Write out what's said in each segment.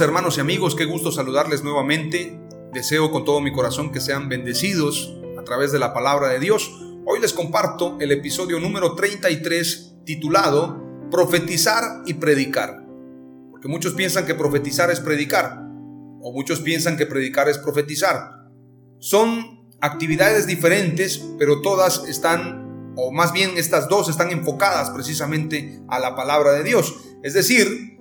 Hermanos y amigos, qué gusto saludarles nuevamente. Deseo con todo mi corazón que sean bendecidos a través de la palabra de Dios. Hoy les comparto el episodio número 33 titulado Profetizar y predicar. Porque muchos piensan que profetizar es predicar o muchos piensan que predicar es profetizar. Son actividades diferentes, pero todas están, o más bien estas dos están enfocadas precisamente a la palabra de Dios. Es decir,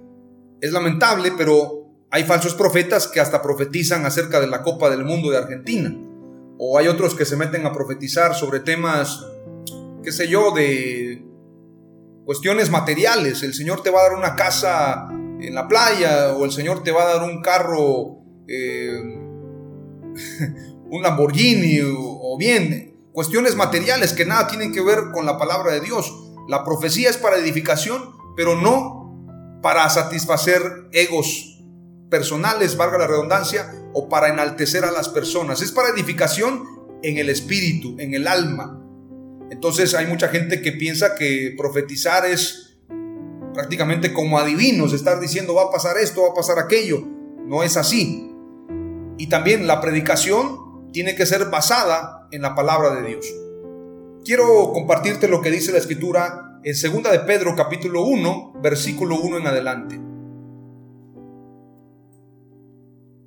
es lamentable, pero hay falsos profetas que hasta profetizan acerca de la Copa del Mundo de Argentina. O hay otros que se meten a profetizar sobre temas, qué sé yo, de cuestiones materiales. El Señor te va a dar una casa en la playa o el Señor te va a dar un carro, eh, un Lamborghini o bien cuestiones materiales que nada tienen que ver con la palabra de Dios. La profecía es para edificación, pero no para satisfacer egos personales, valga la redundancia, o para enaltecer a las personas. Es para edificación en el espíritu, en el alma. Entonces hay mucha gente que piensa que profetizar es prácticamente como adivinos, estar diciendo va a pasar esto, va a pasar aquello. No es así. Y también la predicación tiene que ser basada en la palabra de Dios. Quiero compartirte lo que dice la escritura en 2 de Pedro capítulo 1, versículo 1 en adelante.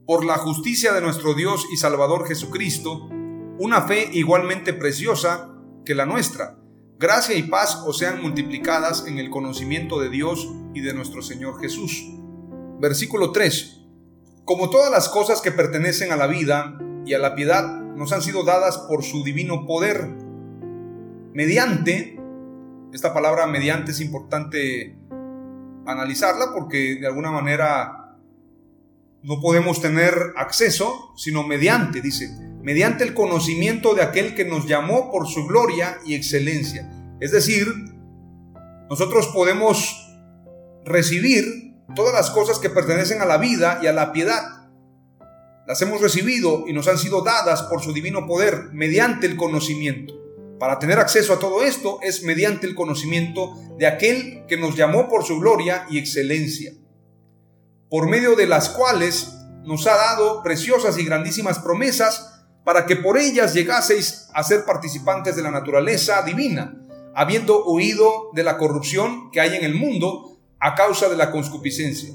Por la justicia de nuestro Dios y Salvador Jesucristo, una fe igualmente preciosa que la nuestra, gracia y paz os sean multiplicadas en el conocimiento de Dios y de nuestro Señor Jesús. Versículo 3. Como todas las cosas que pertenecen a la vida y a la piedad nos han sido dadas por su divino poder, mediante esta palabra mediante es importante analizarla porque de alguna manera no podemos tener acceso, sino mediante, dice, mediante el conocimiento de aquel que nos llamó por su gloria y excelencia. Es decir, nosotros podemos recibir todas las cosas que pertenecen a la vida y a la piedad. Las hemos recibido y nos han sido dadas por su divino poder mediante el conocimiento. Para tener acceso a todo esto es mediante el conocimiento de aquel que nos llamó por su gloria y excelencia, por medio de las cuales nos ha dado preciosas y grandísimas promesas para que por ellas llegaseis a ser participantes de la naturaleza divina, habiendo huido de la corrupción que hay en el mundo a causa de la concupiscencia.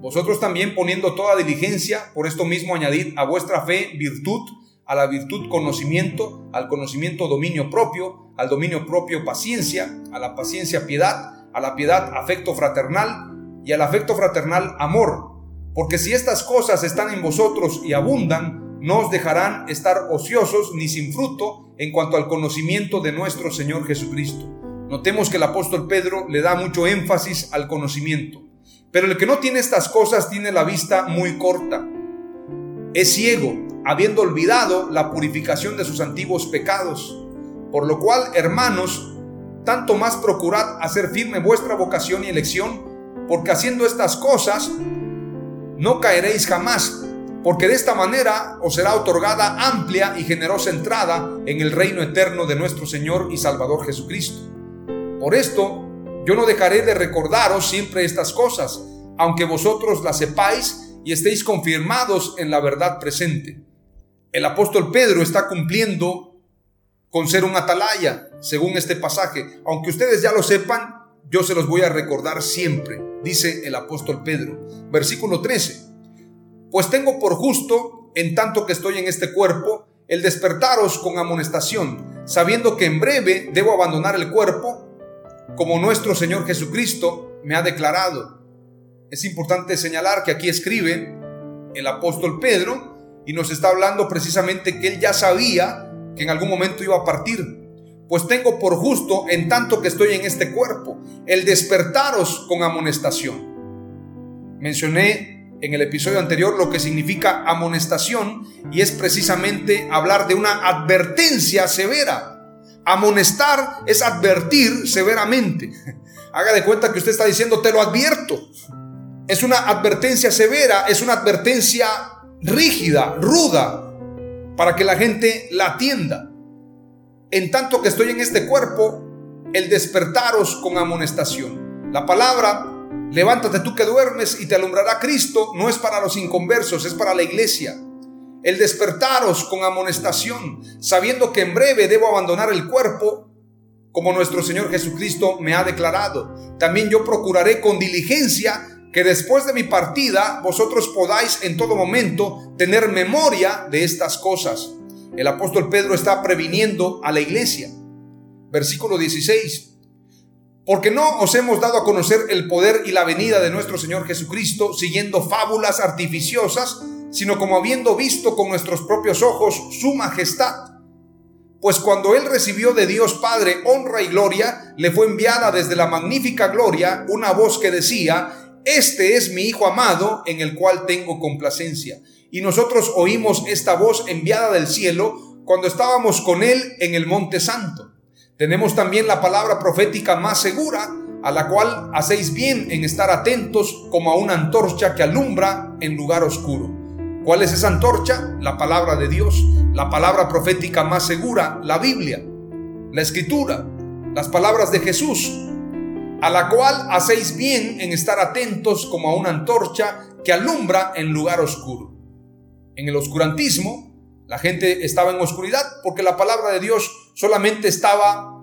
Vosotros también poniendo toda diligencia, por esto mismo añadid a vuestra fe virtud, a la virtud conocimiento, al conocimiento dominio propio, al dominio propio paciencia, a la paciencia piedad, a la piedad afecto fraternal y al afecto fraternal amor. Porque si estas cosas están en vosotros y abundan, no os dejarán estar ociosos ni sin fruto en cuanto al conocimiento de nuestro Señor Jesucristo. Notemos que el apóstol Pedro le da mucho énfasis al conocimiento. Pero el que no tiene estas cosas tiene la vista muy corta. Es ciego habiendo olvidado la purificación de sus antiguos pecados. Por lo cual, hermanos, tanto más procurad hacer firme vuestra vocación y elección, porque haciendo estas cosas no caeréis jamás, porque de esta manera os será otorgada amplia y generosa entrada en el reino eterno de nuestro Señor y Salvador Jesucristo. Por esto, yo no dejaré de recordaros siempre estas cosas, aunque vosotros las sepáis y estéis confirmados en la verdad presente. El apóstol Pedro está cumpliendo con ser un atalaya, según este pasaje. Aunque ustedes ya lo sepan, yo se los voy a recordar siempre, dice el apóstol Pedro. Versículo 13. Pues tengo por justo, en tanto que estoy en este cuerpo, el despertaros con amonestación, sabiendo que en breve debo abandonar el cuerpo, como nuestro Señor Jesucristo me ha declarado. Es importante señalar que aquí escribe el apóstol Pedro y nos está hablando precisamente que él ya sabía que en algún momento iba a partir. Pues tengo por justo, en tanto que estoy en este cuerpo, el despertaros con amonestación. Mencioné en el episodio anterior lo que significa amonestación y es precisamente hablar de una advertencia severa. Amonestar es advertir severamente. Haga de cuenta que usted está diciendo, te lo advierto. Es una advertencia severa, es una advertencia rígida, ruda, para que la gente la atienda. En tanto que estoy en este cuerpo, el despertaros con amonestación. La palabra Levántate tú que duermes y te alumbrará Cristo, no es para los inconversos, es para la iglesia. El despertaros con amonestación, sabiendo que en breve debo abandonar el cuerpo, como nuestro Señor Jesucristo me ha declarado. También yo procuraré con diligencia que después de mi partida vosotros podáis en todo momento tener memoria de estas cosas. El apóstol Pedro está previniendo a la iglesia. Versículo 16 porque no os hemos dado a conocer el poder y la venida de nuestro Señor Jesucristo siguiendo fábulas artificiosas, sino como habiendo visto con nuestros propios ojos su majestad. Pues cuando Él recibió de Dios Padre honra y gloria, le fue enviada desde la magnífica gloria una voz que decía, Este es mi Hijo amado en el cual tengo complacencia. Y nosotros oímos esta voz enviada del cielo cuando estábamos con Él en el Monte Santo. Tenemos también la palabra profética más segura, a la cual hacéis bien en estar atentos como a una antorcha que alumbra en lugar oscuro. ¿Cuál es esa antorcha? La palabra de Dios, la palabra profética más segura, la Biblia, la escritura, las palabras de Jesús, a la cual hacéis bien en estar atentos como a una antorcha que alumbra en lugar oscuro. En el oscurantismo, la gente estaba en oscuridad porque la palabra de Dios solamente estaba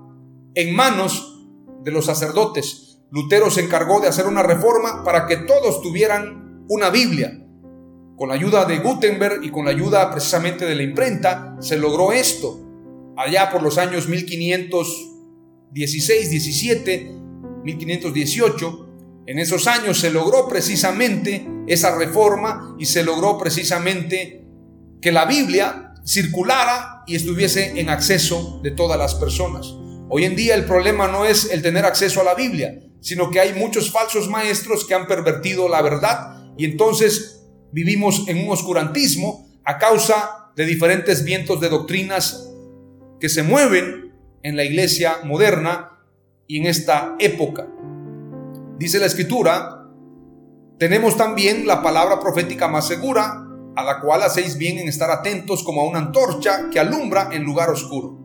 en manos de los sacerdotes. Lutero se encargó de hacer una reforma para que todos tuvieran una Biblia. Con la ayuda de Gutenberg y con la ayuda precisamente de la imprenta, se logró esto. Allá por los años 1516, 17, 1518, en esos años se logró precisamente esa reforma y se logró precisamente que la Biblia circulara y estuviese en acceso de todas las personas. Hoy en día el problema no es el tener acceso a la Biblia, sino que hay muchos falsos maestros que han pervertido la verdad y entonces vivimos en un oscurantismo a causa de diferentes vientos de doctrinas que se mueven en la iglesia moderna y en esta época. Dice la escritura, tenemos también la palabra profética más segura, a la cual hacéis bien en estar atentos como a una antorcha que alumbra en lugar oscuro,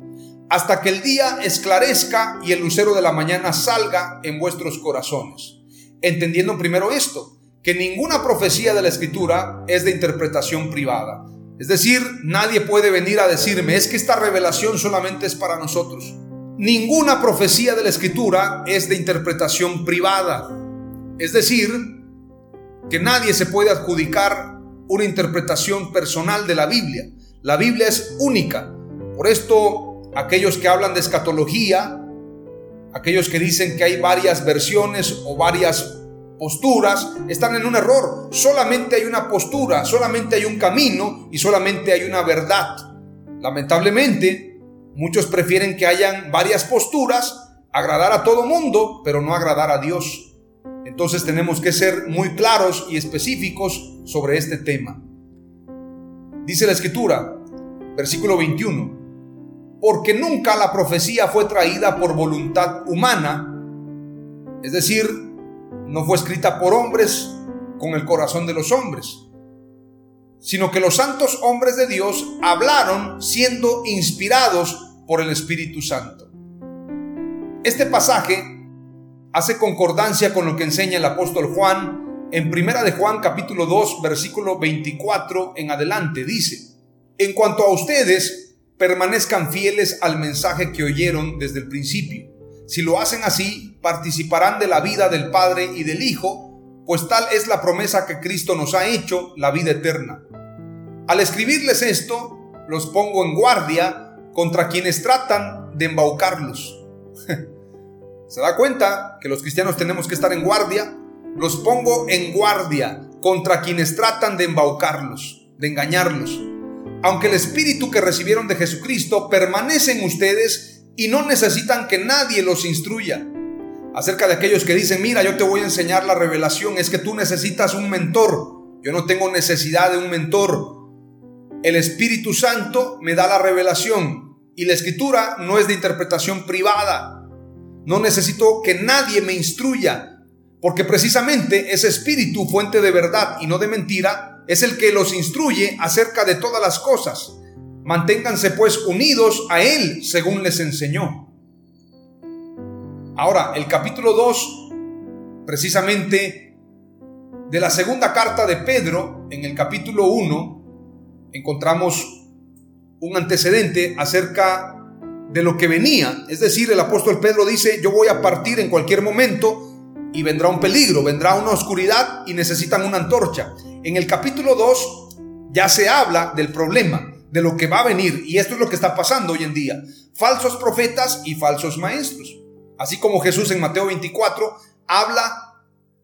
hasta que el día esclarezca y el lucero de la mañana salga en vuestros corazones. Entendiendo primero esto, que ninguna profecía de la escritura es de interpretación privada. Es decir, nadie puede venir a decirme, es que esta revelación solamente es para nosotros. Ninguna profecía de la escritura es de interpretación privada. Es decir, que nadie se puede adjudicar una interpretación personal de la Biblia. La Biblia es única. Por esto, aquellos que hablan de escatología, aquellos que dicen que hay varias versiones o varias posturas, están en un error. Solamente hay una postura, solamente hay un camino y solamente hay una verdad. Lamentablemente, muchos prefieren que hayan varias posturas, agradar a todo mundo, pero no agradar a Dios. Entonces tenemos que ser muy claros y específicos sobre este tema. Dice la escritura, versículo 21, porque nunca la profecía fue traída por voluntad humana, es decir, no fue escrita por hombres con el corazón de los hombres, sino que los santos hombres de Dios hablaron siendo inspirados por el Espíritu Santo. Este pasaje hace concordancia con lo que enseña el apóstol Juan en Primera de Juan capítulo 2 versículo 24 en adelante dice, en cuanto a ustedes, permanezcan fieles al mensaje que oyeron desde el principio. Si lo hacen así, participarán de la vida del Padre y del Hijo, pues tal es la promesa que Cristo nos ha hecho, la vida eterna. Al escribirles esto, los pongo en guardia contra quienes tratan de embaucarlos. ¿Se da cuenta que los cristianos tenemos que estar en guardia? Los pongo en guardia contra quienes tratan de embaucarlos, de engañarlos. Aunque el espíritu que recibieron de Jesucristo permanece en ustedes y no necesitan que nadie los instruya. Acerca de aquellos que dicen, mira, yo te voy a enseñar la revelación, es que tú necesitas un mentor. Yo no tengo necesidad de un mentor. El Espíritu Santo me da la revelación y la escritura no es de interpretación privada. No necesito que nadie me instruya, porque precisamente ese espíritu, fuente de verdad y no de mentira, es el que los instruye acerca de todas las cosas. Manténganse pues unidos a Él según les enseñó. Ahora, el capítulo 2, precisamente de la segunda carta de Pedro, en el capítulo 1, encontramos un antecedente acerca de lo que venía. Es decir, el apóstol Pedro dice, yo voy a partir en cualquier momento y vendrá un peligro, vendrá una oscuridad y necesitan una antorcha. En el capítulo 2 ya se habla del problema, de lo que va a venir y esto es lo que está pasando hoy en día. Falsos profetas y falsos maestros. Así como Jesús en Mateo 24 habla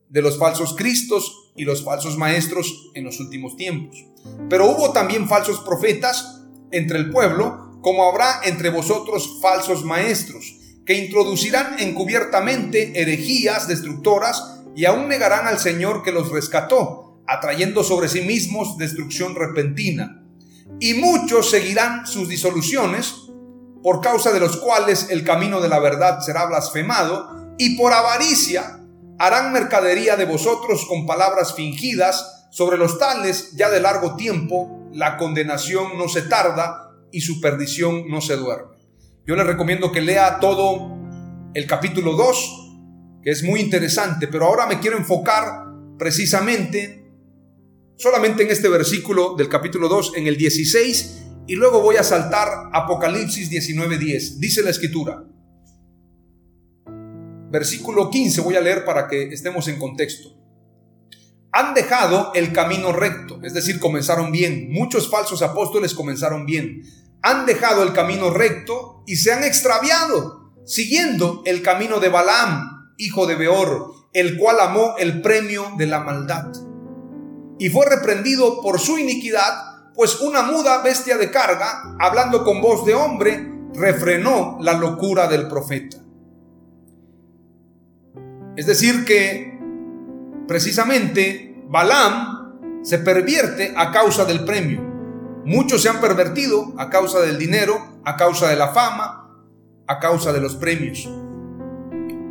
de los falsos cristos y los falsos maestros en los últimos tiempos. Pero hubo también falsos profetas entre el pueblo como habrá entre vosotros falsos maestros, que introducirán encubiertamente herejías destructoras y aún negarán al Señor que los rescató, atrayendo sobre sí mismos destrucción repentina. Y muchos seguirán sus disoluciones, por causa de los cuales el camino de la verdad será blasfemado, y por avaricia harán mercadería de vosotros con palabras fingidas, sobre los tales ya de largo tiempo la condenación no se tarda, y su perdición no se duerme. Yo le recomiendo que lea todo el capítulo 2, que es muy interesante, pero ahora me quiero enfocar precisamente solamente en este versículo del capítulo 2, en el 16, y luego voy a saltar Apocalipsis 19:10. Dice la escritura. Versículo 15 voy a leer para que estemos en contexto. Han dejado el camino recto, es decir, comenzaron bien. Muchos falsos apóstoles comenzaron bien han dejado el camino recto y se han extraviado, siguiendo el camino de Balaam, hijo de Beor, el cual amó el premio de la maldad. Y fue reprendido por su iniquidad, pues una muda bestia de carga, hablando con voz de hombre, refrenó la locura del profeta. Es decir, que precisamente Balaam se pervierte a causa del premio. Muchos se han pervertido a causa del dinero, a causa de la fama, a causa de los premios.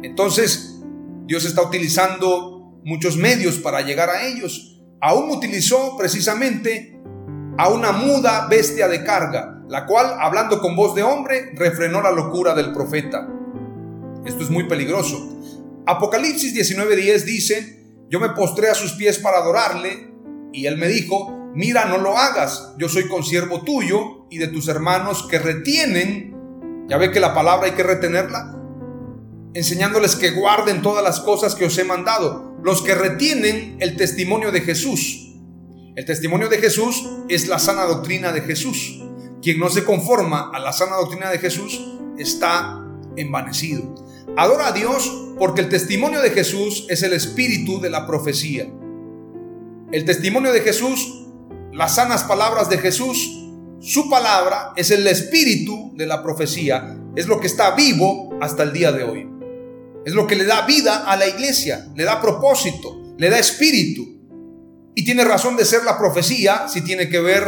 Entonces, Dios está utilizando muchos medios para llegar a ellos. Aún utilizó precisamente a una muda bestia de carga, la cual, hablando con voz de hombre, refrenó la locura del profeta. Esto es muy peligroso. Apocalipsis 19:10 dice, yo me postré a sus pies para adorarle, y él me dijo, mira, no lo hagas, yo soy consiervo tuyo y de tus hermanos que retienen, ya ve que la palabra hay que retenerla, enseñándoles que guarden todas las cosas que os he mandado, los que retienen el testimonio de Jesús. El testimonio de Jesús es la sana doctrina de Jesús. Quien no se conforma a la sana doctrina de Jesús está envanecido. Adora a Dios porque el testimonio de Jesús es el espíritu de la profecía. El testimonio de Jesús las sanas palabras de Jesús, su palabra es el espíritu de la profecía, es lo que está vivo hasta el día de hoy. Es lo que le da vida a la iglesia, le da propósito, le da espíritu. Y tiene razón de ser la profecía si tiene que ver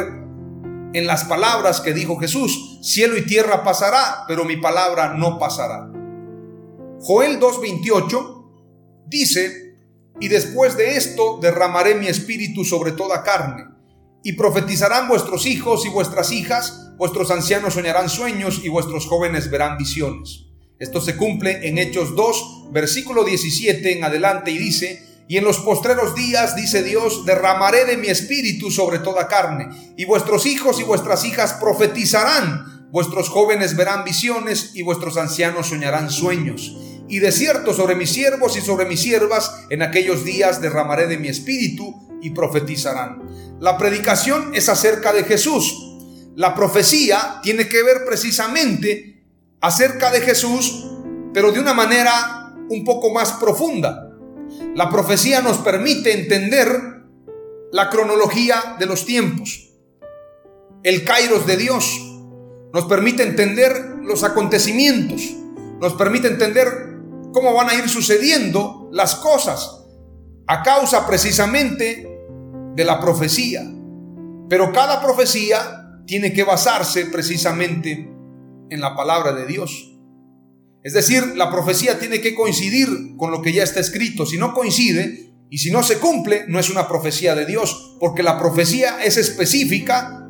en las palabras que dijo Jesús. Cielo y tierra pasará, pero mi palabra no pasará. Joel 2.28 dice, y después de esto derramaré mi espíritu sobre toda carne y profetizarán vuestros hijos y vuestras hijas, vuestros ancianos soñarán sueños y vuestros jóvenes verán visiones. Esto se cumple en Hechos 2, versículo 17 en adelante y dice, Y en los postreros días, dice Dios, derramaré de mi espíritu sobre toda carne, y vuestros hijos y vuestras hijas profetizarán, vuestros jóvenes verán visiones y vuestros ancianos soñarán sueños. Y de cierto sobre mis siervos y sobre mis siervas, en aquellos días derramaré de mi espíritu y profetizarán. La predicación es acerca de Jesús. La profecía tiene que ver precisamente acerca de Jesús, pero de una manera un poco más profunda. La profecía nos permite entender la cronología de los tiempos, el kairos de Dios, nos permite entender los acontecimientos, nos permite entender cómo van a ir sucediendo las cosas a causa precisamente de la profecía. Pero cada profecía tiene que basarse precisamente en la palabra de Dios. Es decir, la profecía tiene que coincidir con lo que ya está escrito. Si no coincide y si no se cumple, no es una profecía de Dios, porque la profecía es específica,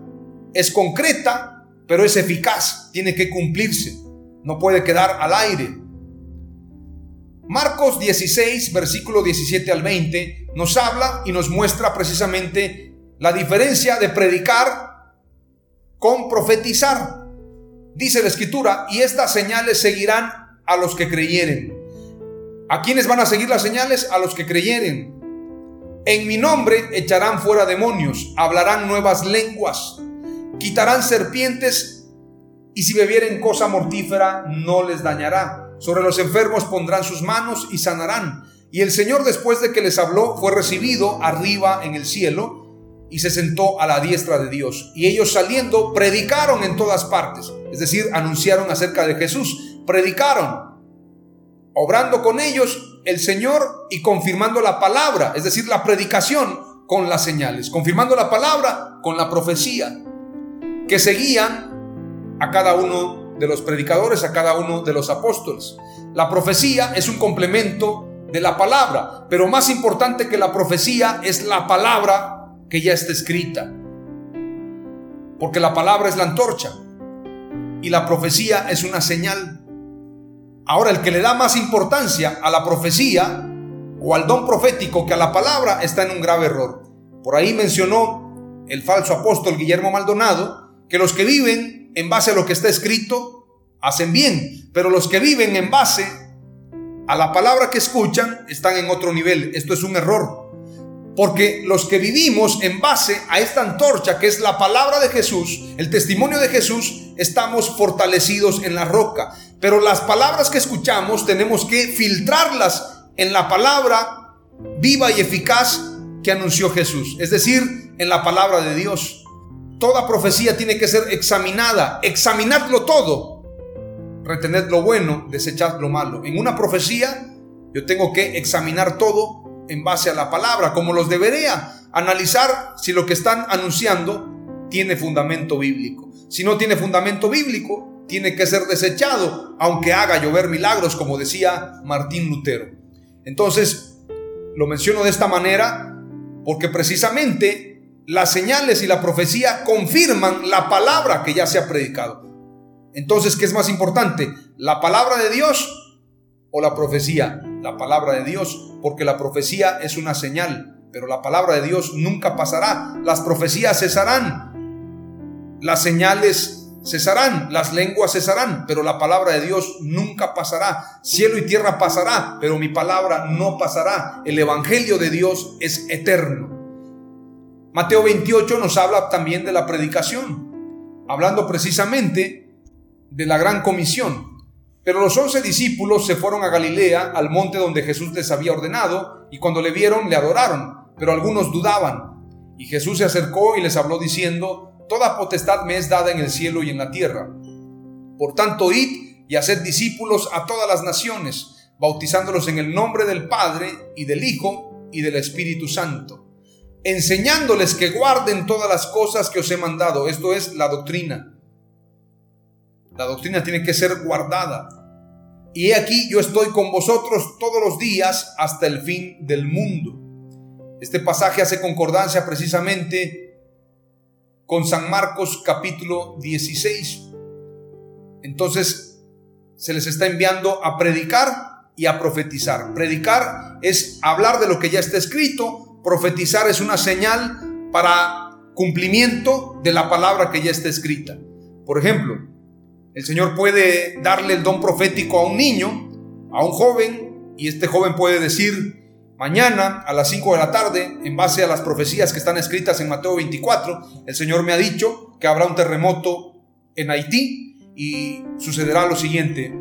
es concreta, pero es eficaz, tiene que cumplirse, no puede quedar al aire. Marcos 16, versículo 17 al 20, nos habla y nos muestra precisamente la diferencia de predicar con profetizar. Dice la escritura, y estas señales seguirán a los que creyeren. ¿A quiénes van a seguir las señales? A los que creyeren. En mi nombre echarán fuera demonios, hablarán nuevas lenguas, quitarán serpientes y si bebieren cosa mortífera no les dañará. Sobre los enfermos pondrán sus manos y sanarán. Y el Señor después de que les habló fue recibido arriba en el cielo y se sentó a la diestra de Dios. Y ellos saliendo predicaron en todas partes, es decir, anunciaron acerca de Jesús predicaron, obrando con ellos el Señor y confirmando la palabra, es decir, la predicación con las señales, confirmando la palabra con la profecía, que seguían a cada uno de los predicadores, a cada uno de los apóstoles. La profecía es un complemento de la palabra, pero más importante que la profecía es la palabra que ya está escrita, porque la palabra es la antorcha y la profecía es una señal. Ahora, el que le da más importancia a la profecía o al don profético que a la palabra está en un grave error. Por ahí mencionó el falso apóstol Guillermo Maldonado que los que viven en base a lo que está escrito hacen bien, pero los que viven en base a la palabra que escuchan están en otro nivel. Esto es un error. Porque los que vivimos en base a esta antorcha que es la palabra de Jesús, el testimonio de Jesús, estamos fortalecidos en la roca. Pero las palabras que escuchamos tenemos que filtrarlas en la palabra viva y eficaz que anunció Jesús. Es decir, en la palabra de Dios. Toda profecía tiene que ser examinada. Examinadlo todo. Retened lo bueno, desechad lo malo. En una profecía yo tengo que examinar todo en base a la palabra, como los debería, analizar si lo que están anunciando tiene fundamento bíblico. Si no tiene fundamento bíblico, tiene que ser desechado, aunque haga llover milagros, como decía Martín Lutero. Entonces, lo menciono de esta manera porque precisamente las señales y la profecía confirman la palabra que ya se ha predicado. Entonces, ¿qué es más importante? ¿La palabra de Dios o la profecía? La palabra de Dios, porque la profecía es una señal, pero la palabra de Dios nunca pasará. Las profecías cesarán, las señales cesarán, las lenguas cesarán, pero la palabra de Dios nunca pasará. Cielo y tierra pasará, pero mi palabra no pasará. El Evangelio de Dios es eterno. Mateo 28 nos habla también de la predicación, hablando precisamente de la gran comisión. Pero los once discípulos se fueron a Galilea, al monte donde Jesús les había ordenado, y cuando le vieron le adoraron, pero algunos dudaban. Y Jesús se acercó y les habló diciendo, Toda potestad me es dada en el cielo y en la tierra. Por tanto, id y haced discípulos a todas las naciones, bautizándolos en el nombre del Padre y del Hijo y del Espíritu Santo, enseñándoles que guarden todas las cosas que os he mandado. Esto es la doctrina la doctrina tiene que ser guardada. Y he aquí yo estoy con vosotros todos los días hasta el fin del mundo. Este pasaje hace concordancia precisamente con San Marcos capítulo 16. Entonces se les está enviando a predicar y a profetizar. Predicar es hablar de lo que ya está escrito, profetizar es una señal para cumplimiento de la palabra que ya está escrita. Por ejemplo, el Señor puede darle el don profético a un niño, a un joven, y este joven puede decir, mañana a las 5 de la tarde, en base a las profecías que están escritas en Mateo 24, el Señor me ha dicho que habrá un terremoto en Haití y sucederá lo siguiente,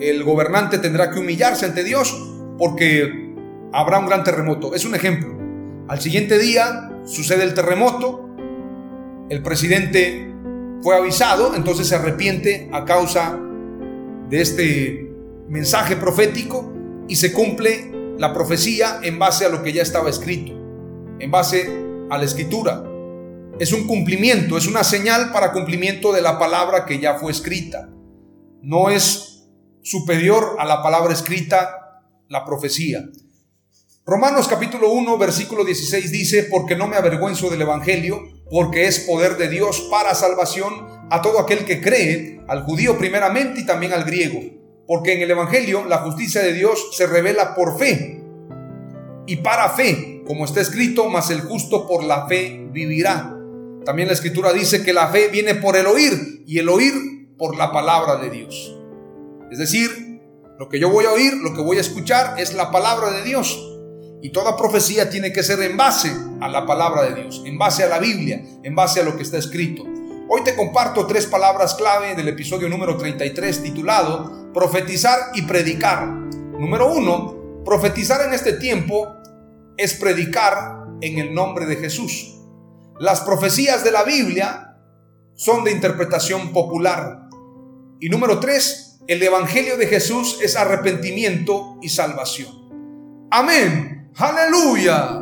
el gobernante tendrá que humillarse ante Dios porque habrá un gran terremoto. Es un ejemplo. Al siguiente día sucede el terremoto, el presidente fue avisado, entonces se arrepiente a causa de este mensaje profético y se cumple la profecía en base a lo que ya estaba escrito, en base a la escritura. Es un cumplimiento, es una señal para cumplimiento de la palabra que ya fue escrita. No es superior a la palabra escrita, la profecía. Romanos capítulo 1, versículo 16 dice, porque no me avergüenzo del Evangelio, porque es poder de Dios para salvación a todo aquel que cree, al judío primeramente y también al griego, porque en el Evangelio la justicia de Dios se revela por fe y para fe, como está escrito, mas el justo por la fe vivirá. También la escritura dice que la fe viene por el oír y el oír por la palabra de Dios. Es decir, lo que yo voy a oír, lo que voy a escuchar es la palabra de Dios. Y toda profecía tiene que ser en base a la palabra de Dios, en base a la Biblia, en base a lo que está escrito. Hoy te comparto tres palabras clave del episodio número 33 titulado Profetizar y predicar. Número uno, profetizar en este tiempo es predicar en el nombre de Jesús. Las profecías de la Biblia son de interpretación popular. Y número tres, el Evangelio de Jesús es arrepentimiento y salvación. Amén. Hallelujah.